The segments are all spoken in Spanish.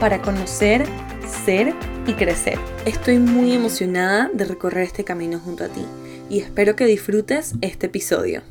para conocer, ser y crecer. Estoy muy emocionada de recorrer este camino junto a ti y espero que disfrutes este episodio.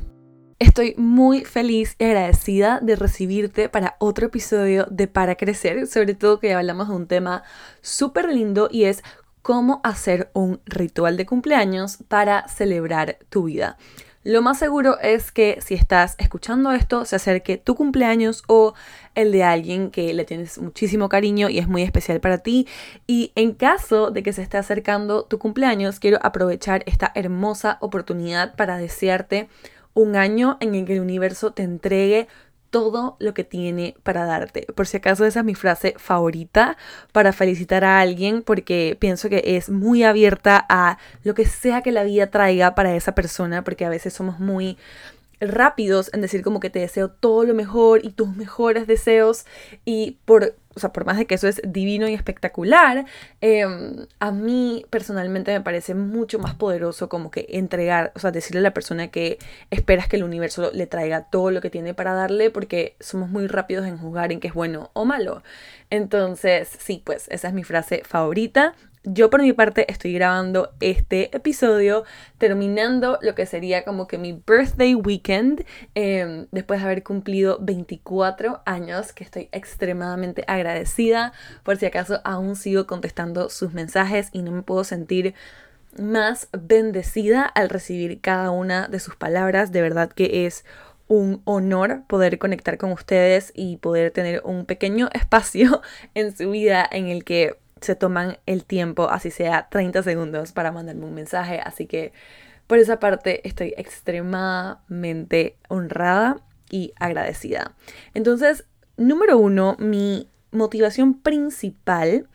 Estoy muy feliz y agradecida de recibirte para otro episodio de Para Crecer, sobre todo que hablamos de un tema súper lindo y es cómo hacer un ritual de cumpleaños para celebrar tu vida. Lo más seguro es que si estás escuchando esto, se acerque tu cumpleaños o el de alguien que le tienes muchísimo cariño y es muy especial para ti. Y en caso de que se esté acercando tu cumpleaños, quiero aprovechar esta hermosa oportunidad para desearte un año en el que el universo te entregue todo lo que tiene para darte. Por si acaso esa es mi frase favorita para felicitar a alguien porque pienso que es muy abierta a lo que sea que la vida traiga para esa persona porque a veces somos muy rápidos en decir como que te deseo todo lo mejor y tus mejores deseos y por o sea, por más de que eso es divino y espectacular, em, a mí personalmente me parece mucho más poderoso como que entregar, o sea, decirle a la persona que esperas que el universo le traiga todo lo que tiene para darle, porque somos muy rápidos en juzgar en qué es bueno o malo. Entonces, sí, pues esa es mi frase favorita yo por mi parte estoy grabando este episodio terminando lo que sería como que mi birthday weekend em, después de haber cumplido 24 años que estoy extremadamente agradecida. Por si acaso aún sigo contestando sus mensajes y no me puedo sentir más bendecida al recibir cada una de sus palabras. De verdad que es un honor poder conectar con ustedes y poder tener un pequeño espacio en su vida en el que se toman el tiempo, así sea 30 segundos, para mandarme un mensaje. Así que por esa parte estoy extremadamente honrada y agradecida. Entonces, número uno, mi motivación principal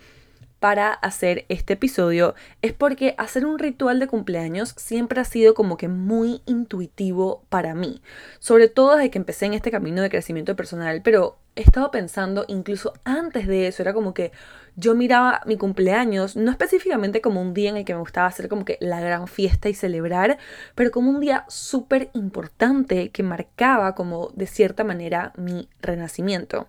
para hacer este episodio es porque hacer un ritual de cumpleaños siempre ha sido como que muy intuitivo para mí, sobre todo desde que empecé en este camino de crecimiento personal, pero he estado pensando incluso antes de eso, era como que yo miraba mi cumpleaños, no específicamente como un día en el que me gustaba hacer como que la gran fiesta y celebrar, pero como un día súper importante que marcaba como de cierta manera mi renacimiento.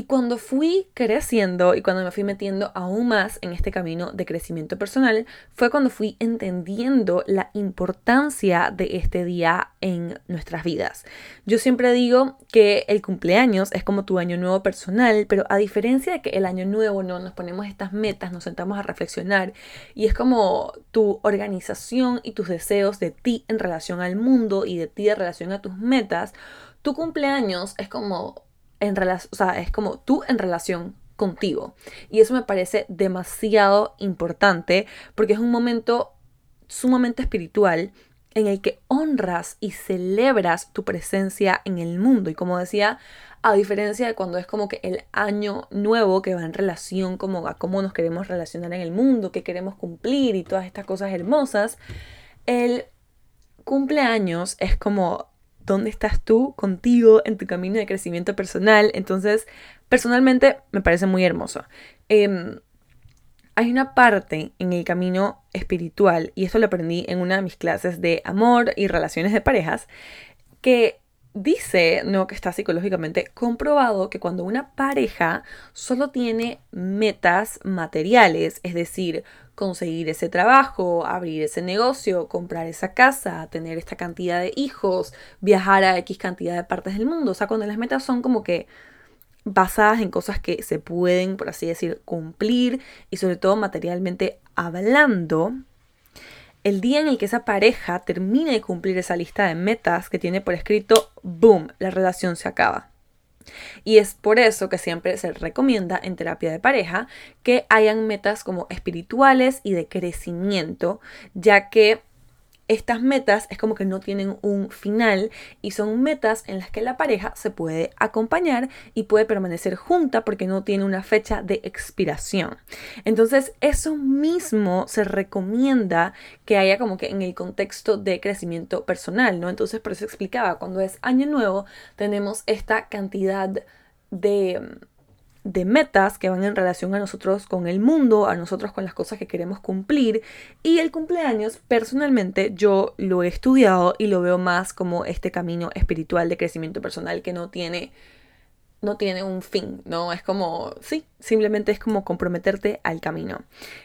Y cuando fui creciendo y cuando me fui metiendo aún más en este camino de crecimiento personal, fue cuando fui entendiendo la importancia de este día en nuestras vidas. Yo siempre digo que el cumpleaños es como tu año nuevo personal, pero a diferencia de que el año nuevo no nos ponemos estas metas, nos sentamos a reflexionar y es como tu organización y tus deseos de ti en relación al mundo y de ti en relación a tus metas, tu cumpleaños es como en o sea, es como tú en relación contigo. Y eso me parece demasiado importante porque es un momento sumamente espiritual en el que honras y celebras tu presencia en el mundo. Y como decía, a diferencia de cuando es como que el año nuevo que va en relación como a cómo nos queremos relacionar en el mundo, qué queremos cumplir y todas estas cosas hermosas, el cumpleaños es como dónde estás tú contigo en tu camino de crecimiento personal. Entonces, personalmente me parece muy hermoso. Em, hay una parte en el camino espiritual, y esto lo aprendí en una de mis clases de amor y relaciones de parejas, que dice, no que está psicológicamente comprobado, que cuando una pareja solo tiene metas materiales, es decir, conseguir ese trabajo, abrir ese negocio, comprar esa casa, tener esta cantidad de hijos, viajar a X cantidad de partes del mundo, o sea, cuando las metas son como que basadas en cosas que se pueden, por así decir, cumplir y sobre todo materialmente hablando, el día en el que esa pareja termine de cumplir esa lista de metas que tiene por escrito, boom, la relación se acaba. Y es por eso que siempre se recomienda en terapia de pareja que hayan metas como espirituales y de crecimiento, ya que estas metas es como que no tienen un final y son metas en las que la pareja se puede acompañar y puede permanecer junta porque no tiene una fecha de expiración. Entonces, eso mismo se recomienda que haya como que en el contexto de crecimiento personal, ¿no? Entonces, por eso explicaba, cuando es año nuevo, tenemos esta cantidad de de metas que van en relación a nosotros con el mundo, a nosotros con las cosas que queremos cumplir. Y el cumpleaños, personalmente, yo lo he estudiado y lo veo más como este camino espiritual de crecimiento personal que no tiene no tiene un fin, ¿no? Es como, sí, simplemente es como comprometerte al camino.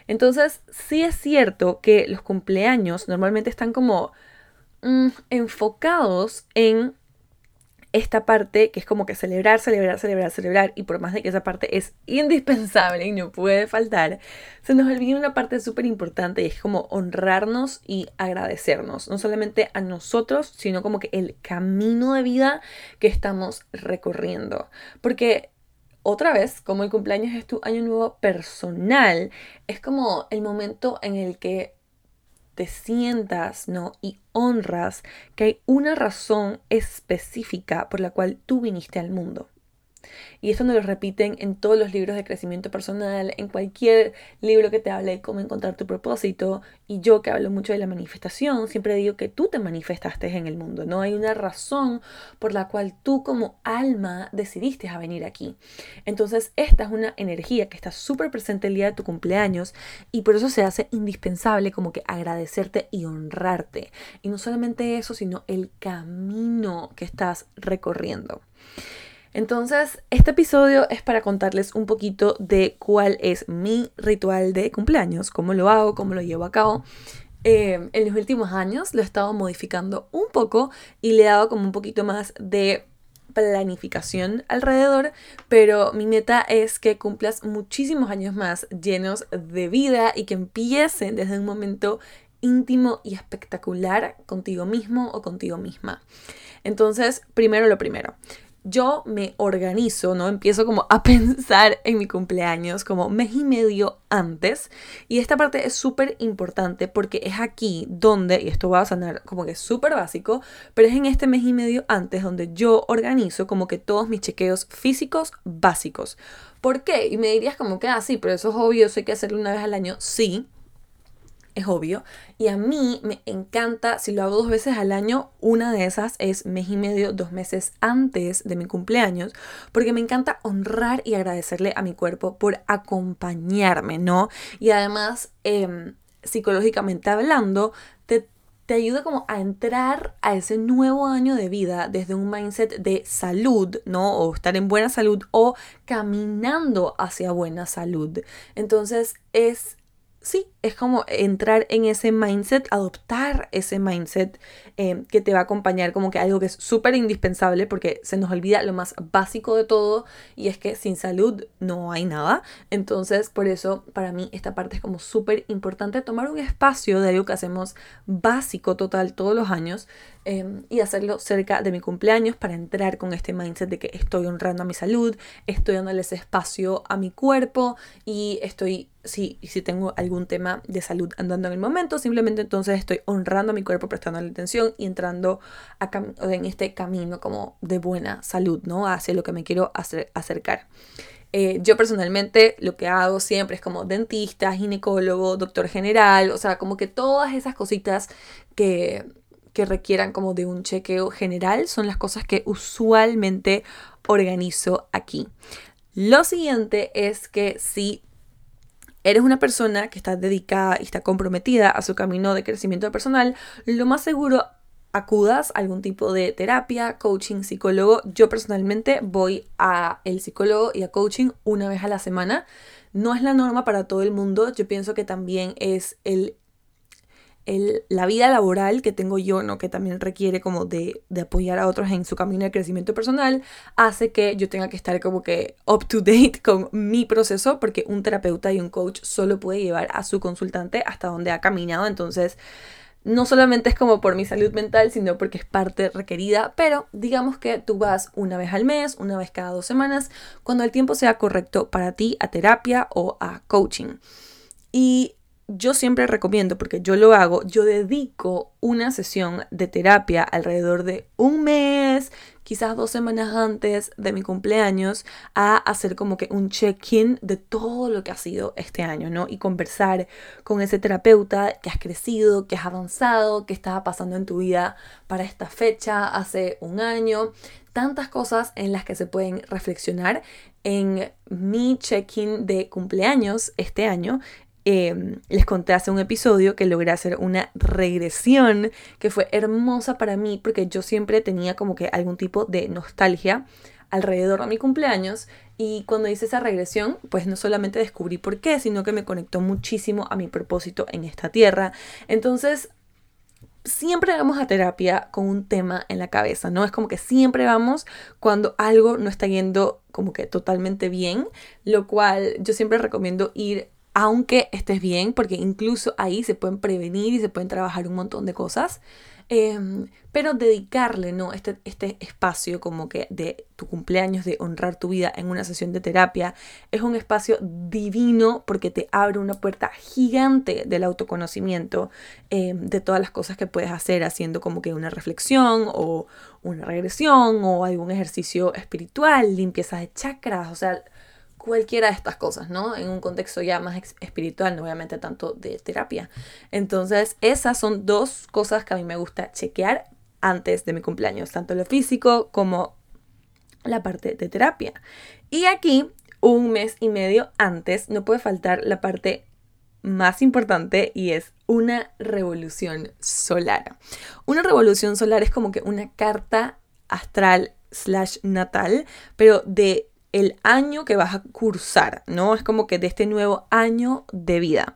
Entonces, sí es cierto que los cumpleaños normalmente están como mm, enfocados en esta parte que es como que celebrar, celebrar, celebrar, celebrar, y por más de que esa parte es indispensable y no puede faltar, se nos olvida una parte súper importante y es como honrarnos y agradecernos, no solamente a nosotros, sino como que el camino de vida que estamos recorriendo. Porque otra vez, como el cumpleaños es tu año nuevo personal, es como el momento en el que te sientas, ¿no? Y honras que hay una razón específica por la cual tú viniste al mundo. Y esto nos lo repiten en todos los libros de crecimiento personal, en cualquier libro que te hable de cómo encontrar tu propósito. Y yo que hablo mucho de la manifestación, siempre digo que tú te manifestaste en el mundo. No hay una razón por la cual tú como alma decidiste a venir aquí. Entonces esta es una energía que está súper presente el día de tu cumpleaños y por eso se hace indispensable como que agradecerte y honrarte. Y no solamente eso, sino el camino que estás recorriendo. Entonces, este episodio es para contarles un poquito de cuál es mi ritual de cumpleaños, cómo lo hago, cómo lo llevo a cabo. Eh, en los últimos años lo he estado modificando un poco y le he dado como un poquito más de planificación alrededor, pero mi meta es que cumplas muchísimos años más llenos de vida y que empiecen desde un momento íntimo y espectacular contigo mismo o contigo misma. Entonces, primero lo primero, yo me organizo, ¿no? Empiezo como a pensar en mi cumpleaños como mes y medio antes. Y esta parte es súper importante porque es aquí donde, y esto va a sonar como que súper básico, pero es en este mes y medio antes donde yo organizo como que todos mis chequeos físicos básicos. ¿Por qué? Y me dirías como que, ah, sí, pero eso es obvio, hay que hacerlo una vez al año. Sí, es obvio. Y a mí me encanta, si lo hago dos veces al año, una de esas es mes y medio, dos meses antes de mi cumpleaños, porque me encanta honrar y agradecerle a mi cuerpo por acompañarme, ¿no? Y además, em, psicológicamente hablando, te, te ayuda como a entrar a ese nuevo año de vida desde un mindset de salud, ¿no? O estar en buena salud o caminando hacia buena salud. Entonces es sí, es como entrar en ese mindset, adoptar ese mindset eh, que te va a acompañar como que algo que es súper indispensable porque se nos olvida lo más básico de todo y es que sin salud no hay nada. Entonces, por eso para mí esta parte es como súper importante tomar un espacio de algo que hacemos básico total todos los años Em, y hacerlo cerca de mi cumpleaños para entrar con este mindset de que estoy honrando a mi salud, estoy dándole ese espacio a mi cuerpo y estoy, si, si tengo algún tema de salud andando en el momento, simplemente entonces estoy honrando a mi cuerpo, prestando la atención y entrando en este camino como de buena salud, ¿no? Hacia lo que me quiero acercar. Eh, yo personalmente lo que hago siempre es como dentista, ginecólogo, doctor general, o sea, como que todas esas cositas que, que requieran como de un chequeo general son las cosas que usualmente organizo aquí. Lo siguiente es que si eres una persona que está dedicada y está comprometida a su camino de crecimiento personal, lo más seguro acudas a algún tipo de terapia, coaching, psicólogo. Yo personalmente voy a el psicólogo y a coaching una vez a la semana. No es la norma para todo el mundo. Yo pienso que también es el la vida laboral que tengo yo, ¿no? que también requiere como de, de, apoyar a otros en su camino de crecimiento personal, hace que yo tenga que estar como que up to date con mi proceso, porque un terapeuta y un coach solo puede llevar a su consultante hasta donde ha caminado, entonces no solamente es como por mi salud mental, sino porque es parte requerida, pero digamos que tú vas una vez al mes, una vez cada dos semanas, cuando el tiempo sea correcto para ti a terapia o a coaching. Y yo siempre recomiendo, porque yo lo hago, yo dedico una sesión de terapia alrededor de un mes, quizás dos semanas antes de mi cumpleaños, a hacer como que un check-in de todo lo que ha sido este año, ¿no? Y conversar con ese terapeuta que has crecido, que has avanzado, que estaba pasando en tu vida para esta fecha, hace un año. Tantas cosas en las que se pueden reflexionar en mi check-in de cumpleaños este año Em, les conté hace un episodio que logré hacer una regresión que fue hermosa para mí porque yo siempre tenía como que algún tipo de nostalgia alrededor de mi cumpleaños y cuando hice esa regresión pues no solamente descubrí por qué sino que me conectó muchísimo a mi propósito en esta tierra entonces siempre vamos a terapia con un tema en la cabeza, ¿no? Es como que siempre vamos cuando algo no está yendo como que totalmente bien, lo cual yo siempre recomiendo ir aunque estés bien, porque incluso ahí se pueden prevenir y se pueden trabajar un montón de cosas. Em, pero dedicarle ¿no? este, este espacio como que de tu cumpleaños, de honrar tu vida en una sesión de terapia, es un espacio divino porque te abre una puerta gigante del autoconocimiento, em, de todas las cosas que puedes hacer haciendo como que una reflexión o una regresión o algún ejercicio espiritual, limpieza de chakras, o sea, cualquiera de estas cosas, ¿no? En un contexto ya más espiritual, no obviamente tanto de terapia. Entonces, esas son dos cosas que a mí me gusta chequear antes de mi cumpleaños, tanto lo físico como la parte de terapia. Y aquí, un mes y medio antes, no puede faltar la parte más importante y es una revolución solar. Una revolución solar es como que una carta astral slash natal, pero de el año que vas a cursar, ¿no? Es como que de este nuevo año de vida.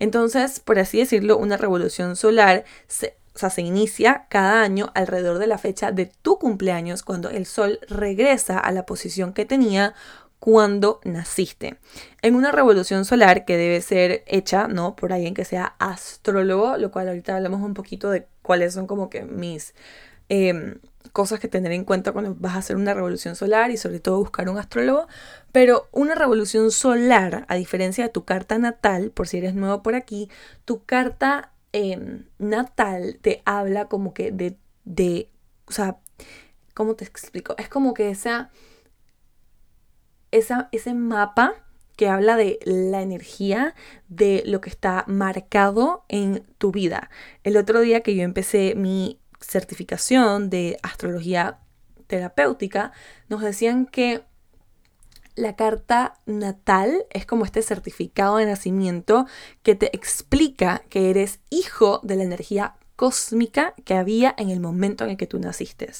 Entonces, por así decirlo, una revolución solar se, se inicia cada año alrededor de la fecha de tu cumpleaños, cuando el Sol regresa a la posición que tenía cuando naciste. En una revolución solar que debe ser hecha, ¿no? Por alguien que sea astrólogo, lo cual ahorita hablamos un poquito de cuáles son como que mis... Em, cosas que tener en cuenta cuando vas a hacer una revolución solar y sobre todo buscar un astrólogo. Pero una revolución solar, a diferencia de tu carta natal, por si eres nuevo por aquí, tu carta em, natal te habla como que de, de, o sea, ¿cómo te explico? Es como que esa, esa, ese mapa que habla de la energía, de lo que está marcado en tu vida. El otro día que yo empecé mi certificación de astrología terapéutica, nos decían que la carta natal es como este certificado de nacimiento que te explica que eres hijo de la energía cósmica que había en el momento en el que tú naciste.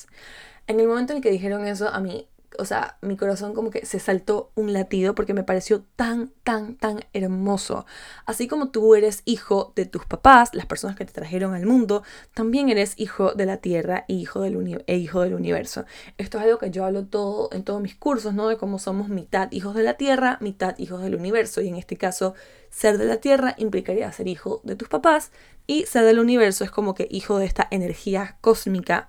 En el momento en el que dijeron eso, a mí o sea, mi corazón como que se saltó un latido porque me pareció tan, tan, tan hermoso. Así como tú eres hijo de tus papás, las personas que te trajeron al mundo, también eres hijo de la tierra e hijo del, e hijo del universo. Esto es algo que yo hablo todo en todos mis cursos, ¿no? De cómo somos mitad hijos de la tierra, mitad hijos del universo. Y en este caso, ser de la tierra implicaría ser hijo de tus papás y ser del universo es como que hijo de esta energía cósmica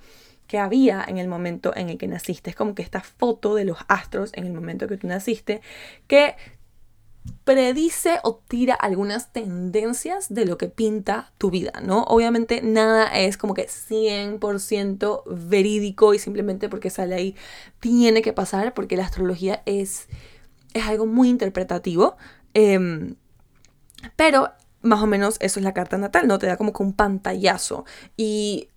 que había en el momento en el que naciste. Es como que esta foto de los astros en el momento que tú naciste, que predice o tira algunas tendencias de lo que pinta tu vida, ¿no? Obviamente nada es como que 100% verídico y simplemente porque sale ahí tiene que pasar, porque la astrología es, es algo muy interpretativo. Em, pero más o menos eso es la carta natal, ¿no? Te da como que un pantallazo. Y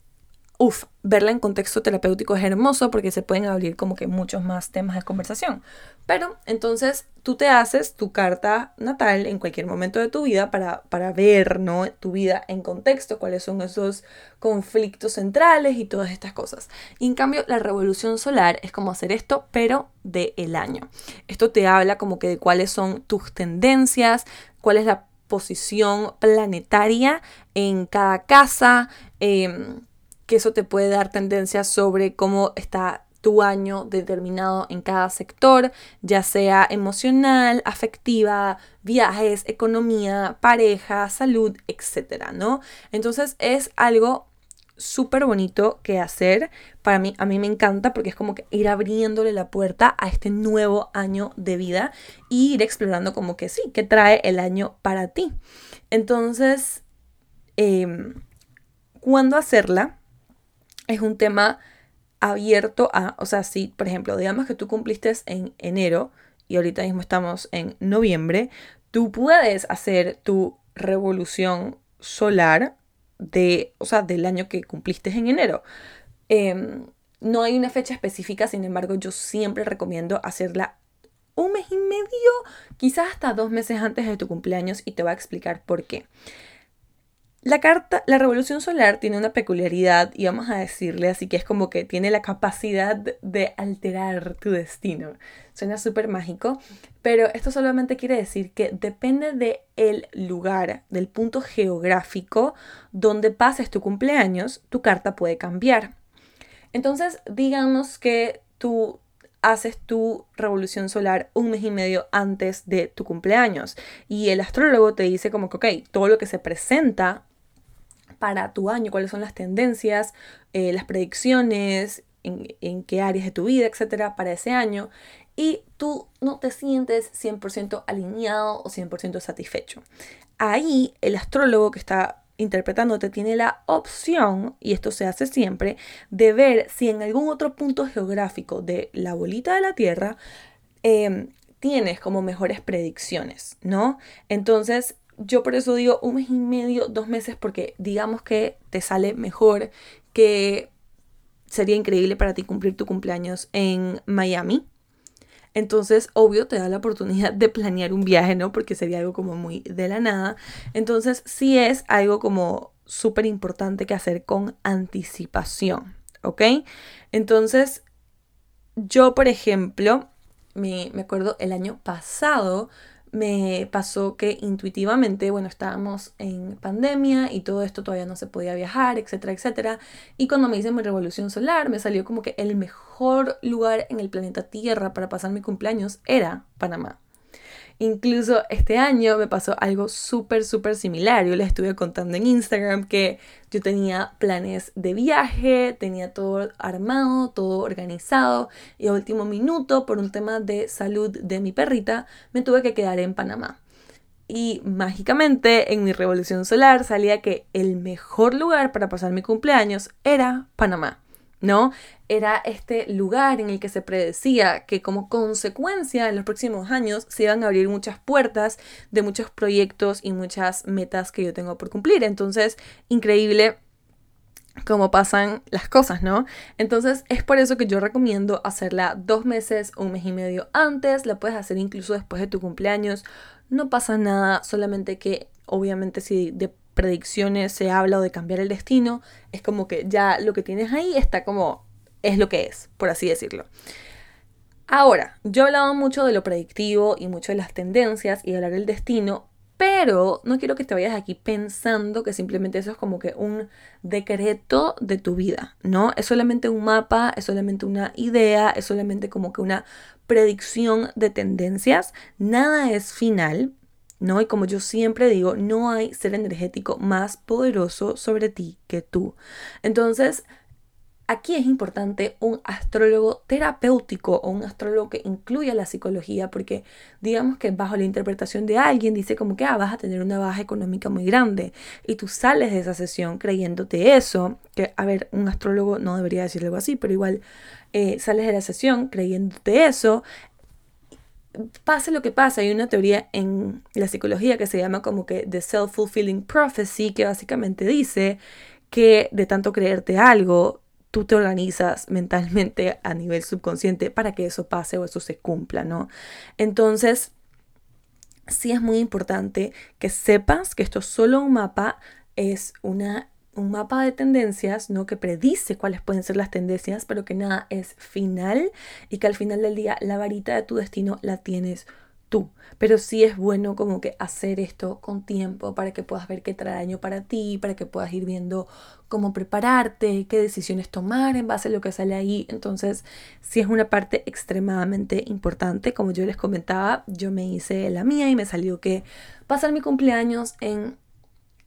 Verla en contexto terapéutico es hermoso porque se pueden abrir como que muchos más temas de conversación. Pero entonces tú te haces tu carta natal en cualquier momento de tu vida para, para ver ¿no? tu vida en contexto, cuáles son esos conflictos centrales y todas estas cosas. Y en cambio la revolución solar es como hacer esto, pero de el año. Esto te habla como que de cuáles son tus tendencias, cuál es la posición planetaria en cada casa. Eh, que eso te puede dar tendencias sobre cómo está tu año determinado en cada sector, ya sea emocional, afectiva, viajes, economía, pareja, salud, etcétera, ¿no? Entonces es algo súper bonito que hacer. Para mí, a mí me encanta porque es como que ir abriéndole la puerta a este nuevo año de vida y ir explorando como que sí, qué trae el año para ti. Entonces, eh, ¿cuándo hacerla? Es un tema abierto a, o sea, si, por ejemplo, digamos que tú cumpliste en enero y ahorita mismo estamos en noviembre, tú puedes hacer tu revolución solar de, o sea, del año que cumpliste en enero. Em, no hay una fecha específica, sin embargo, yo siempre recomiendo hacerla un mes y medio, quizás hasta dos meses antes de tu cumpleaños y te voy a explicar por qué. La carta, la revolución solar tiene una peculiaridad y vamos a decirle así que es como que tiene la capacidad de alterar tu destino. Suena súper mágico, pero esto solamente quiere decir que depende del el lugar, del punto geográfico donde pases tu cumpleaños, tu carta puede cambiar. Entonces, digamos que tú haces tu revolución solar un mes y medio antes de tu cumpleaños y el astrólogo te dice como que, ok, todo lo que se presenta para tu año, cuáles son las tendencias, eh, las predicciones, en, qué áreas de tu vida, etcétera, para ese año. Y tú no te sientes 100% alineado o 100% satisfecho. Ahí el astrólogo que está interpretándote tiene la opción, y esto se hace siempre, de ver si en algún otro punto geográfico de la bolita de la Tierra em, tienes como mejores predicciones, ¿no? Entonces, yo por eso digo un mes y medio, dos meses, porque digamos que te sale mejor que sería increíble para ti cumplir tu cumpleaños en Miami. Entonces, obvio, te da la oportunidad de planear un viaje, ¿no? Porque sería algo como muy de la nada. Entonces, sí es algo como súper importante que hacer con anticipación, ¿ok? Entonces, yo, por ejemplo, me, me acuerdo el año pasado, me pasó que intuitivamente, bueno, estábamos en pandemia y todo esto todavía no se podía viajar, etcétera, etcétera. Y cuando me hice mi revolución solar, me salió como que el mejor lugar en el planeta Tierra para pasar mi cumpleaños era Panamá. Incluso este año me pasó algo súper, súper similar. Yo les estuve contando en Instagram que yo tenía planes de viaje, tenía todo armado, todo organizado y a último minuto, por un tema de salud de mi perrita, me tuve que quedar en Panamá. Y mágicamente en mi revolución solar salía que el mejor lugar para pasar mi cumpleaños era Panamá. ¿No? Era este lugar en el que se predecía que como consecuencia en los próximos años se iban a abrir muchas puertas de muchos proyectos y muchas metas que yo tengo por cumplir. Entonces, increíble cómo pasan las cosas, ¿no? Entonces es por eso que yo recomiendo hacerla dos meses o un mes y medio antes, la puedes hacer incluso después de tu cumpleaños, no pasa nada, solamente que obviamente si de predicciones se habla o de cambiar el destino, es como que ya lo que tienes ahí está como es lo que es, por así decirlo. Ahora, yo he hablado mucho de lo predictivo y mucho de las tendencias y de hablar del destino, pero no quiero que te vayas aquí pensando que simplemente eso es como que un decreto de tu vida, ¿no? Es solamente un mapa, es solamente una idea, es solamente como que una predicción de tendencias, nada es final, ¿no? Y como yo siempre digo, no hay ser energético más poderoso sobre ti que tú. Entonces, aquí es importante un astrólogo terapéutico o un astrólogo que incluya la psicología, porque digamos que bajo la interpretación de alguien dice como que ah, vas a tener una baja económica muy grande y tú sales de esa sesión creyéndote eso, que a ver, un astrólogo no debería decir algo así, pero igual eh, sales de la sesión creyéndote eso, pase lo que pase, hay una teoría en la psicología que se llama como que the self-fulfilling prophecy, que básicamente dice que de tanto creerte algo, tú te organizas mentalmente a nivel subconsciente para que eso pase o eso se cumpla, ¿no? Entonces, sí es muy importante que sepas que esto es solo un mapa, es una un mapa de tendencias, ¿no? Que predice cuáles pueden ser las tendencias, pero que nada es final y que al final del día la varita de tu destino la tienes tú. Pero sí es bueno como que hacer esto con tiempo para que puedas ver qué trae año para ti, para que puedas ir viendo cómo prepararte, qué decisiones tomar en base a lo que sale ahí. Entonces, sí es una parte extremadamente importante. Como yo les comentaba, yo me hice la mía y me salió que pasar mi cumpleaños en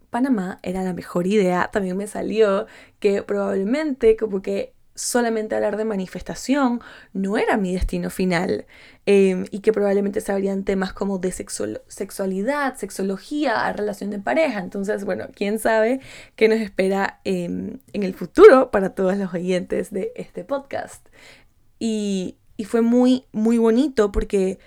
Panamá era la mejor idea. También me salió que probablemente como que solamente hablar de manifestación no era mi destino final em, y que probablemente se abrían temas como de sexualidad, sexología, relación de pareja. Entonces, bueno, quién sabe qué nos espera em, en el futuro para todos los oyentes de este podcast. Y, y fue muy, muy bonito porque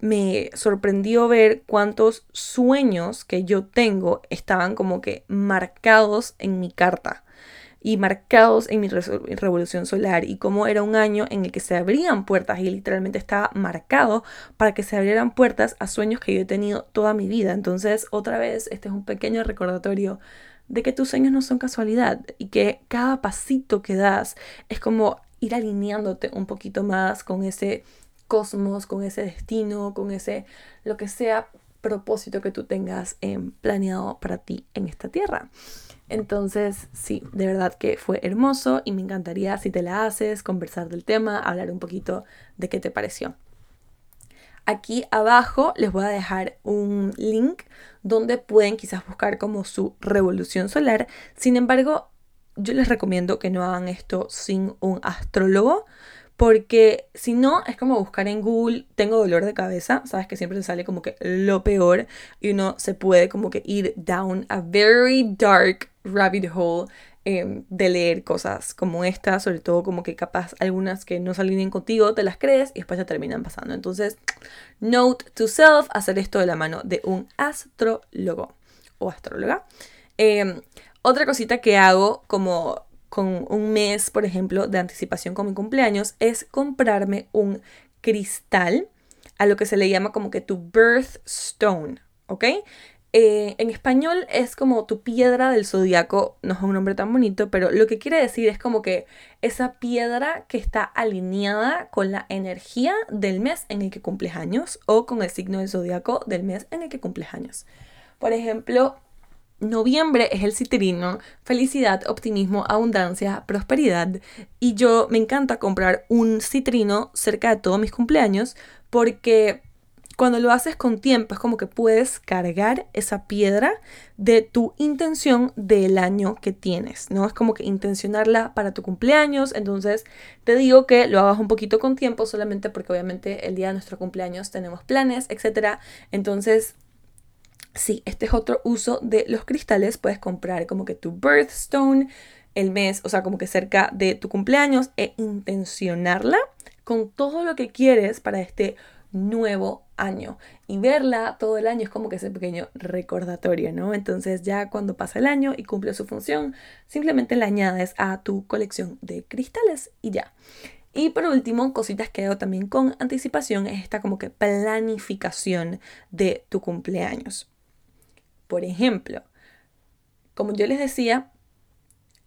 me sorprendió ver cuántos sueños que yo tengo estaban como que marcados en mi carta y marcados en mi revolución solar y cómo era un año en el que se abrían puertas y literalmente estaba marcado para que se abrieran puertas a sueños que yo he tenido toda mi vida. Entonces, otra vez, este es un pequeño recordatorio de que tus sueños no son casualidad y que cada pasito que das es como ir alineándote un poquito más con ese cosmos, con ese destino, con ese lo que sea propósito que tú tengas em, planeado para ti en esta tierra. Entonces, sí, de verdad que fue hermoso y me encantaría si te la haces, conversar del tema, hablar un poquito de qué te pareció. Aquí abajo les voy a dejar un link donde pueden quizás buscar como su revolución solar. Sin embargo, yo les recomiendo que no hagan esto sin un astrólogo porque si no, es como buscar en Google, tengo dolor de cabeza, sabes que siempre te sale como que lo peor y uno se puede como que ir down a very dark rabbit hole em, de leer cosas como esta, sobre todo como que capaz algunas que no salen contigo, te las crees y después te terminan pasando. Entonces, note to self, hacer esto de la mano de un astrólogo o astróloga. Em, otra cosita que hago como con un mes, por ejemplo, de anticipación con mi cumpleaños, es comprarme un cristal, a lo que se le llama como que tu birthstone, ¿ok? Eh, en español es como tu piedra del zodiaco, no es un nombre tan bonito, pero lo que quiere decir es como que esa piedra que está alineada con la energía del mes en el que cumples años o con el signo del zodiaco del mes en el que cumples años. Por ejemplo, Noviembre es el citrino, felicidad, optimismo, abundancia, prosperidad. Y yo me encanta comprar un citrino cerca de todos mis cumpleaños porque cuando lo haces con tiempo es como que puedes cargar esa piedra de tu intención del año que tienes, ¿no? Es como que intencionarla para tu cumpleaños. Entonces te digo que lo hagas un poquito con tiempo solamente porque obviamente el día de nuestro cumpleaños tenemos planes, etc. Entonces Sí, este es otro uso de los cristales. Puedes comprar como que tu birthstone el mes, o sea, como que cerca de tu cumpleaños e intencionarla con todo lo que quieres para este nuevo año. Y verla todo el año es como que ese pequeño recordatorio, ¿no? Entonces ya cuando pasa el año y cumple su función, simplemente la añades a tu colección de cristales y ya. Y por último, cositas que hago también con anticipación es esta como que planificación de tu cumpleaños. Por ejemplo, como yo les decía,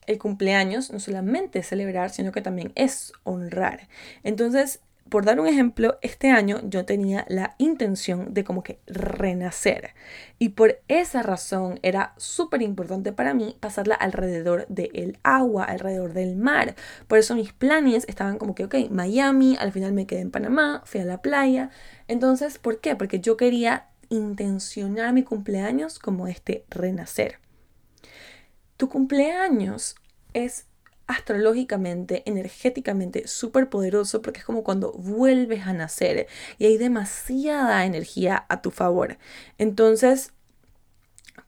el cumpleaños no solamente es celebrar, sino que también es honrar. Entonces, por dar un ejemplo, este año yo tenía la intención de como que renacer. Y por esa razón era súper importante para mí pasarla alrededor del agua, alrededor del mar. Por eso mis planes estaban como que, ok, Miami, al final me quedé en Panamá, fui a la playa. Entonces, ¿por qué? Porque yo quería intencionar mi cumpleaños como este renacer. Tu cumpleaños es astrológicamente, energéticamente súper poderoso porque es como cuando vuelves a nacer y hay demasiada energía a tu favor. Entonces,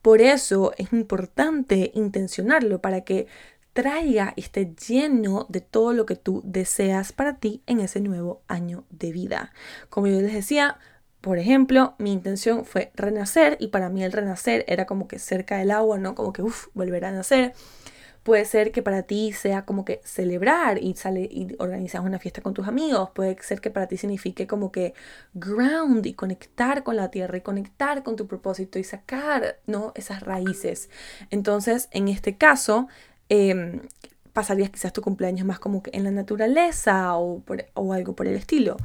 por eso es importante intencionarlo para que traiga y esté lleno de todo lo que tú deseas para ti en ese nuevo año de vida. Como yo les decía, por ejemplo, mi intención fue renacer y para mí el renacer era como que cerca del agua, ¿no? Como que, uff, volver a nacer. Puede ser que para ti sea como que celebrar y, sale, y organizas una fiesta con tus amigos. Puede ser que para ti signifique como que ground y conectar con la tierra y conectar con tu propósito y sacar, ¿no? Esas raíces. Entonces, en este caso, em, pasarías quizás tu cumpleaños más como que en la naturaleza o, o algo por el estilo.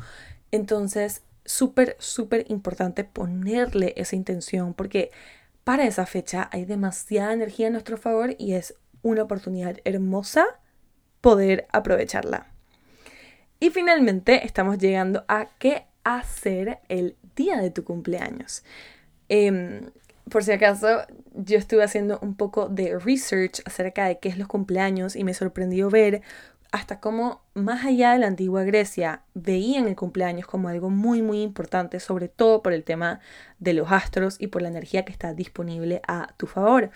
Entonces, súper, súper importante ponerle esa intención porque para esa fecha hay demasiada energía a nuestro favor y es una oportunidad hermosa poder aprovecharla. Y finalmente estamos llegando a qué hacer el día de tu cumpleaños. Em, por si acaso, yo estuve haciendo un poco de research acerca de qué es los cumpleaños y me sorprendió ver hasta cómo más allá de la antigua Grecia veían el cumpleaños como algo muy muy importante, sobre todo por el tema de los astros y por la energía que está disponible a tu favor.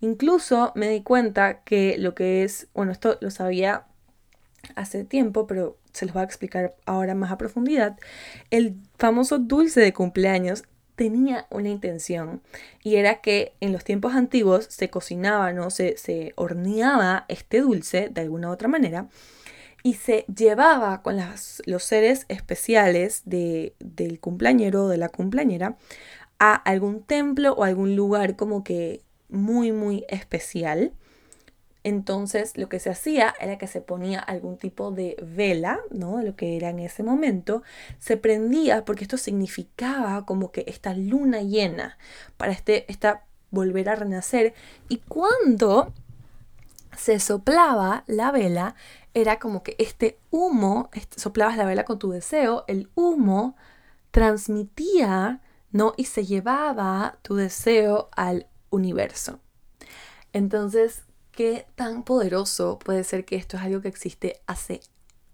Incluso me di cuenta que lo que es, bueno, esto lo sabía hace tiempo, pero se los voy a explicar ahora más a profundidad, el famoso dulce de cumpleaños tenía una intención y era que en los tiempos antiguos se cocinaba, ¿no? Se, se horneaba este dulce de alguna otra manera y se llevaba con los seres especiales de, del cumpleañero o de la cumpleañera a algún templo o algún lugar como que muy, muy especial entonces lo que se hacía era que se ponía algún tipo de vela, ¿no? Lo que era en ese momento, se prendía porque esto significaba como que esta luna llena para este, esta volver a renacer. Y cuando se soplaba la vela, era como que este humo, soplabas la vela con tu deseo, el humo transmitía, ¿no? Y se llevaba tu deseo al universo. Entonces, qué tan poderoso puede ser que esto es algo que existe hace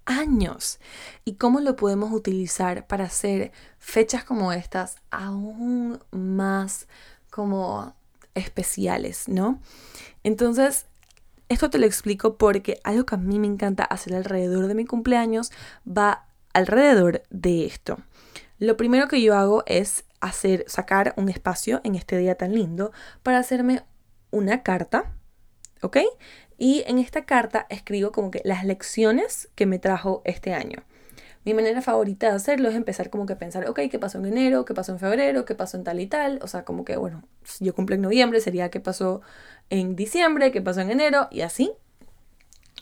años y cómo lo podemos utilizar para hacer fechas como estas aún más como especiales, ¿no? Entonces, esto te lo explico porque algo que a mí me encanta hacer alrededor de mi cumpleaños va alrededor de esto. Lo primero que yo hago es hacer sacar un espacio en este día tan lindo para hacerme una carta ¿ok? Y en esta carta escribo como que las lecciones que me trajo este año. Mi manera favorita de hacerlo es empezar como que pensar, ok, ¿qué pasó en enero? ¿Qué pasó en febrero? ¿Qué pasó en tal y tal? O sea, como que, bueno, si yo cumplo en noviembre, sería qué pasó en diciembre, qué pasó en enero, y así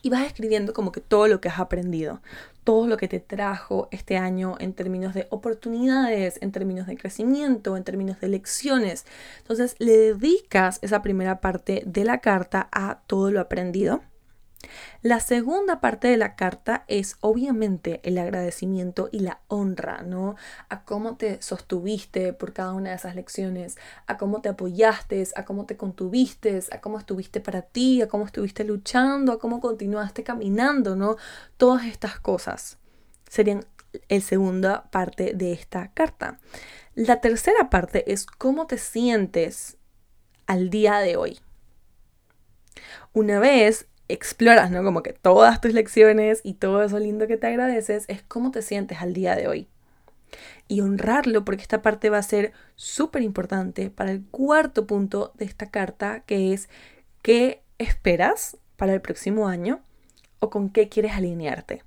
y vas escribiendo como que todo lo que has aprendido, todo lo que te trajo este año en términos de oportunidades, en términos de crecimiento, en términos de lecciones. Entonces le dedicas esa primera parte de la carta a todo lo aprendido la segunda parte de la carta es obviamente el agradecimiento y la honra, ¿no? A cómo te sostuviste por cada una de esas lecciones, a cómo te apoyaste, a cómo te contuviste, a cómo estuviste para ti, a cómo estuviste luchando, a cómo continuaste caminando, ¿no? Todas estas cosas serían la segunda parte de esta carta. La tercera parte es cómo te sientes al día de hoy. Una vez exploras, ¿no? Como que todas tus lecciones y todo eso lindo que te agradeces es cómo te sientes al día de hoy. Y honrarlo porque esta parte va a ser súper importante para el cuarto punto de esta carta, que es qué esperas para el próximo año o con qué quieres alinearte.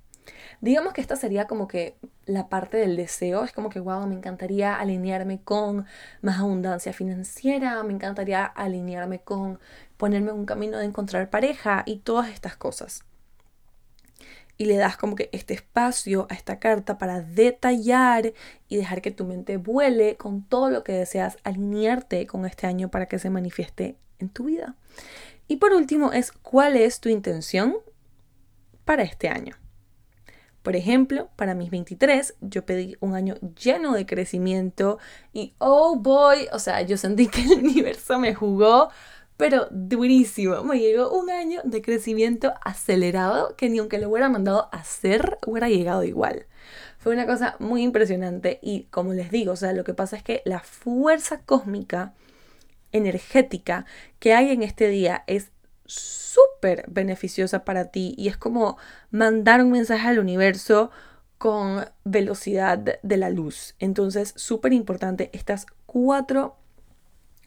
Digamos que esta sería como que la parte del deseo, es como que, wow, me encantaría alinearme con más abundancia financiera, me encantaría alinearme con ponerme en un camino de encontrar pareja y todas estas cosas. Y le das como que este espacio a esta carta para detallar y dejar que tu mente vuele con todo lo que deseas alinearte con este año para que se manifieste en tu vida. Y por último es cuál es tu intención para este año. Por ejemplo, para mis 23 yo pedí un año lleno de crecimiento y oh boy, o sea, yo sentí que el universo me jugó, pero durísimo. Me llegó un año de crecimiento acelerado que ni aunque lo hubiera mandado a hacer, hubiera llegado igual. Fue una cosa muy impresionante y como les digo, o sea, lo que pasa es que la fuerza cósmica energética que hay en este día es súper beneficiosa para ti y es como mandar un mensaje al universo con velocidad de la luz. Entonces, súper importante, estas cuatro,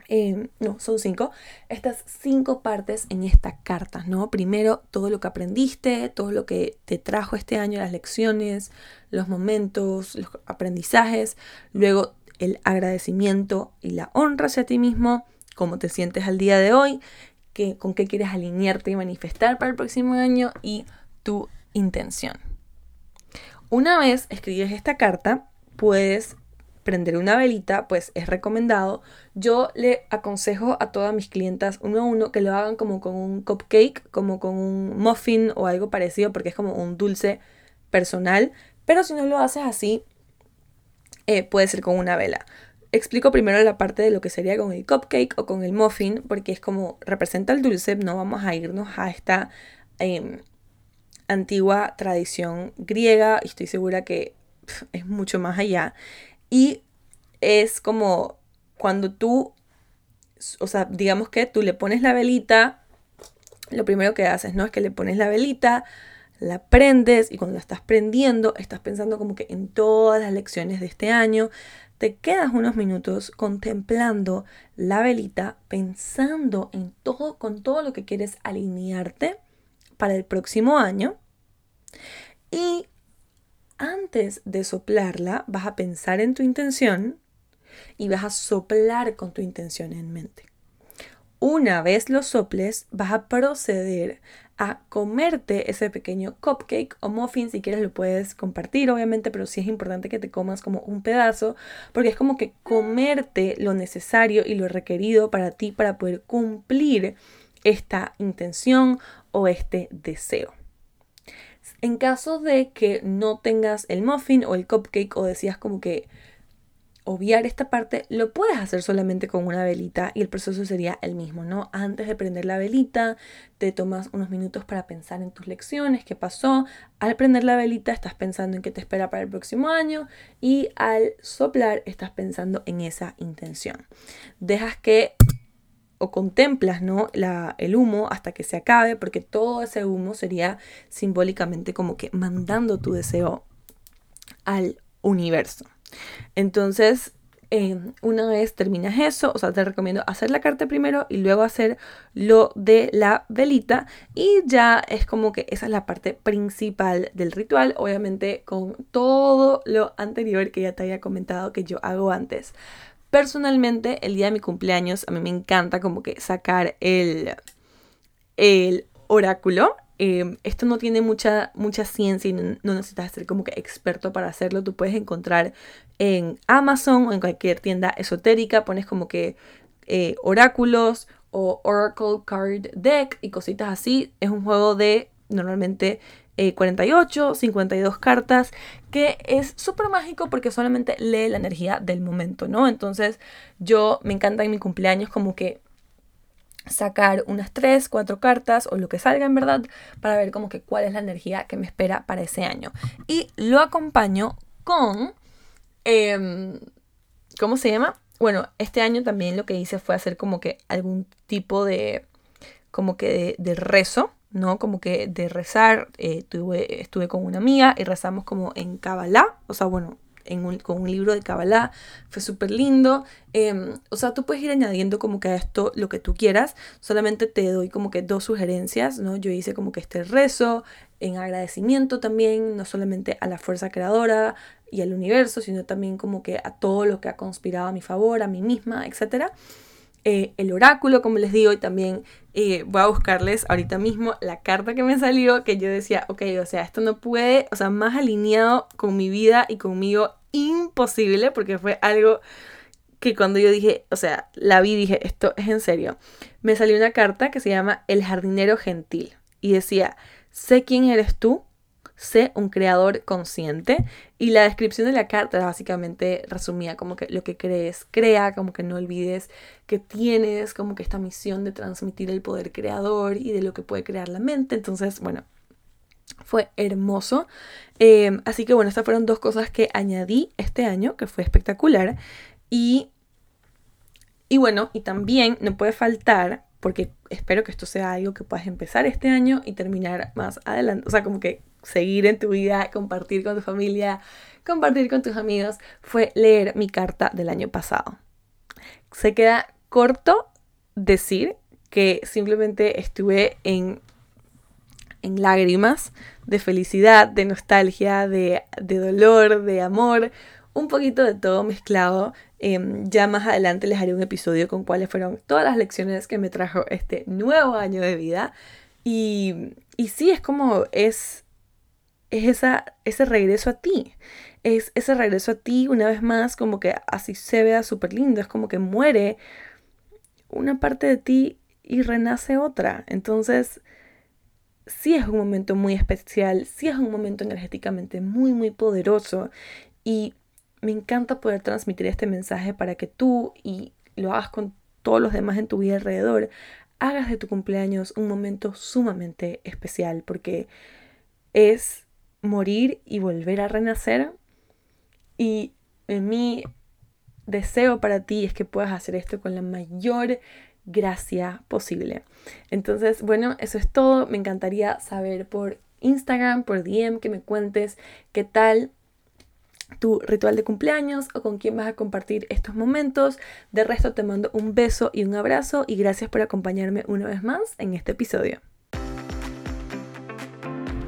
em, no, son cinco, estas cinco partes en esta carta, ¿no? Primero, todo lo que aprendiste, todo lo que te trajo este año, las lecciones, los momentos, los aprendizajes, luego el agradecimiento y la honra hacia ti mismo, cómo te sientes al día de hoy con qué quieres alinearte y manifestar para el próximo año y tu intención. Una vez escribes esta carta, puedes prender una velita, pues es recomendado. Yo le aconsejo a todas mis clientas uno a uno que lo hagan como con un cupcake, como con un muffin o algo parecido, porque es como un dulce personal. Pero si no lo haces así, eh, puede ser con una vela. Explico primero la parte de lo que sería con el cupcake o con el muffin, porque es como representa el dulce, no vamos a irnos a esta em, antigua tradición griega, y estoy segura que es mucho más allá. Y es como cuando tú, o sea, digamos que tú le pones la velita, lo primero que haces, ¿no? Es que le pones la velita, la prendes y cuando la estás prendiendo estás pensando como que en todas las lecciones de este año, te quedas unos minutos contemplando la velita, pensando en todo, con todo lo que quieres alinearte para el próximo año. Y antes de soplarla, vas a pensar en tu intención y vas a soplar con tu intención en mente. Una vez lo soples, vas a proceder a comerte ese pequeño cupcake o muffin. Si quieres lo puedes compartir, obviamente, pero sí es importante que te comas como un pedazo, porque es como que comerte lo necesario y lo requerido para ti para poder cumplir esta intención o este deseo. En caso de que no tengas el muffin o el cupcake o decías como que obviar esta parte, lo puedes hacer solamente con una velita y el proceso sería el mismo, ¿no? Antes de prender la velita, te tomas unos minutos para pensar en tus lecciones, qué pasó. Al prender la velita estás pensando en qué te espera para el próximo año y al soplar estás pensando en esa intención. Dejas que o contemplas ¿no? La, el humo hasta que se acabe, porque todo ese humo sería simbólicamente como que mandando tu deseo al universo. Entonces, eh, una vez terminas eso, o sea, te recomiendo hacer la carta primero y luego hacer lo de la velita y ya es como que esa es la parte principal del ritual, obviamente con todo lo anterior que ya te había comentado que yo hago antes. Personalmente, el día de mi cumpleaños, a mí me encanta como que sacar el, el oráculo Em, esto no tiene mucha, mucha ciencia y no, necesitas ser como que experto para hacerlo. Tú puedes encontrar en Amazon o en cualquier tienda esotérica, pones como que eh, oráculos o Oracle Card Deck y cositas así. Es un juego de normalmente 48, eh, 52 cartas, que es súper mágico porque solamente lee la energía del momento, ¿no? Entonces yo me encanta en mi cumpleaños como que sacar unas 3, 4 cartas o lo que salga en verdad para ver como que cuál es la energía que me espera para ese año. Y lo acompaño con, em, ¿cómo se llama? Bueno, este año también lo que hice fue hacer como que algún tipo de, como que de, rezo, ¿no? Como que de rezar. Eh, tuve, estuve con una amiga y rezamos como en Kabbalah, o sea, bueno, con un libro de Kabbalah, fue súper lindo. Em, o sea, tú puedes ir añadiendo como que a esto lo que tú quieras, solamente te doy como que dos sugerencias, ¿no? Yo hice como que este rezo en agradecimiento también, no solamente a la fuerza creadora y al universo, sino también como que a todo lo que ha conspirado a mi favor, a mí misma, etc. Eh, el oráculo, como les digo, y también eh, voy a buscarles ahorita mismo la carta que me salió, que yo decía, ok, o sea, esto no puede, o sea, más alineado con mi vida y conmigo, imposible, porque fue algo que cuando yo dije, o sea, la vi, dije, esto es en serio. Me salió una carta que se llama El jardinero gentil y decía, sé quién eres tú, sé un creador consciente. Y la descripción de la carta básicamente resumía como que lo que crees, crea, como que no olvides que tienes como que esta misión de transmitir el poder creador y de lo que puede crear la mente. Entonces, bueno, fue hermoso. Em, así que bueno, estas fueron dos cosas que añadí este año, que fue espectacular. Y, y bueno, y también no puede faltar, porque espero que esto sea algo que puedas empezar este año y terminar más adelante. O sea, como que seguir en tu vida, compartir con tu familia, compartir con tus amigos, fue leer mi carta del año pasado. Se queda corto decir que simplemente estuve en, en lágrimas de felicidad, de nostalgia, de, dolor, de amor, un poquito de todo mezclado. Em, ya más adelante les haré un episodio con cuáles fueron todas las lecciones que me trajo este nuevo año de vida. Y, y sí, es como es, es esa, ese regreso a ti. Es ese regreso a ti una vez más, como que así se vea súper lindo. Es como que muere una parte de ti y renace otra. Entonces, sí es un momento muy especial, sí es un momento energéticamente muy, muy poderoso. Y me encanta poder transmitir este mensaje para que tú y lo hagas con todos los demás en tu vida alrededor, hagas de tu cumpleaños un momento sumamente especial porque es morir y volver a renacer. Y mi deseo para ti es que puedas hacer esto con la mayor gracia posible. Entonces, bueno, eso es todo. Me encantaría saber por Instagram, por DM, que me cuentes qué tal tu ritual de cumpleaños o con quién vas a compartir estos momentos. De resto te mando un beso y un abrazo y gracias por acompañarme una vez más en este episodio.